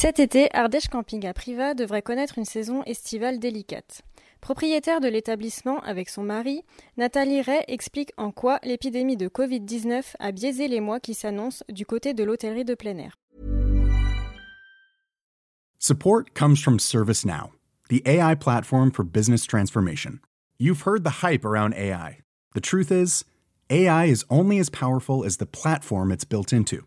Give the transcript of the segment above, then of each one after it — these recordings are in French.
Cet été, Ardèche Camping à Privas devrait connaître une saison estivale délicate. Propriétaire de l'établissement avec son mari, Nathalie Ray explique en quoi l'épidémie de Covid-19 a biaisé les mois qui s'annoncent du côté de l'hôtellerie de plein air. Support comes from ServiceNow, the AI platform for business transformation. You've heard the hype around AI. The truth is, AI is only as powerful as the platform it's built into.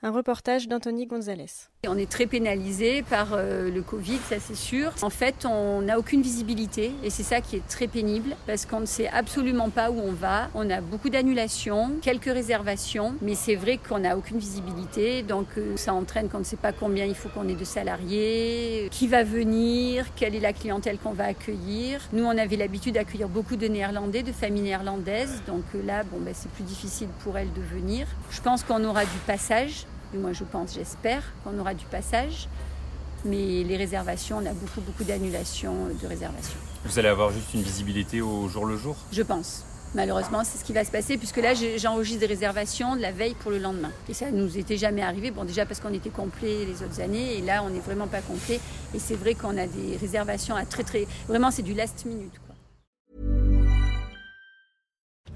Un reportage d'Anthony Gonzalez. On est très pénalisé par euh, le Covid, ça c'est sûr. En fait, on n'a aucune visibilité et c'est ça qui est très pénible parce qu'on ne sait absolument pas où on va. On a beaucoup d'annulations, quelques réservations, mais c'est vrai qu'on n'a aucune visibilité. Donc euh, ça entraîne qu'on ne sait pas combien il faut qu'on ait de salariés, qui va venir, quelle est la clientèle qu'on va accueillir. Nous, on avait l'habitude d'accueillir beaucoup de Néerlandais, de familles néerlandaises. Donc euh, là, bon, ben, c'est plus difficile pour elles de venir. Je pense qu'on aura du passage moi, je pense, j'espère qu'on aura du passage. Mais les réservations, on a beaucoup, beaucoup d'annulations de réservations. Vous allez avoir juste une visibilité au jour le jour? Je pense. Malheureusement, c'est ce qui va se passer, puisque là, j'enregistre des réservations de la veille pour le lendemain. Et ça ne nous était jamais arrivé. Bon, déjà parce qu'on était complet les autres années, et là, on n'est vraiment pas complet. Et c'est vrai qu'on a des réservations à très, très. Vraiment, c'est du last minute.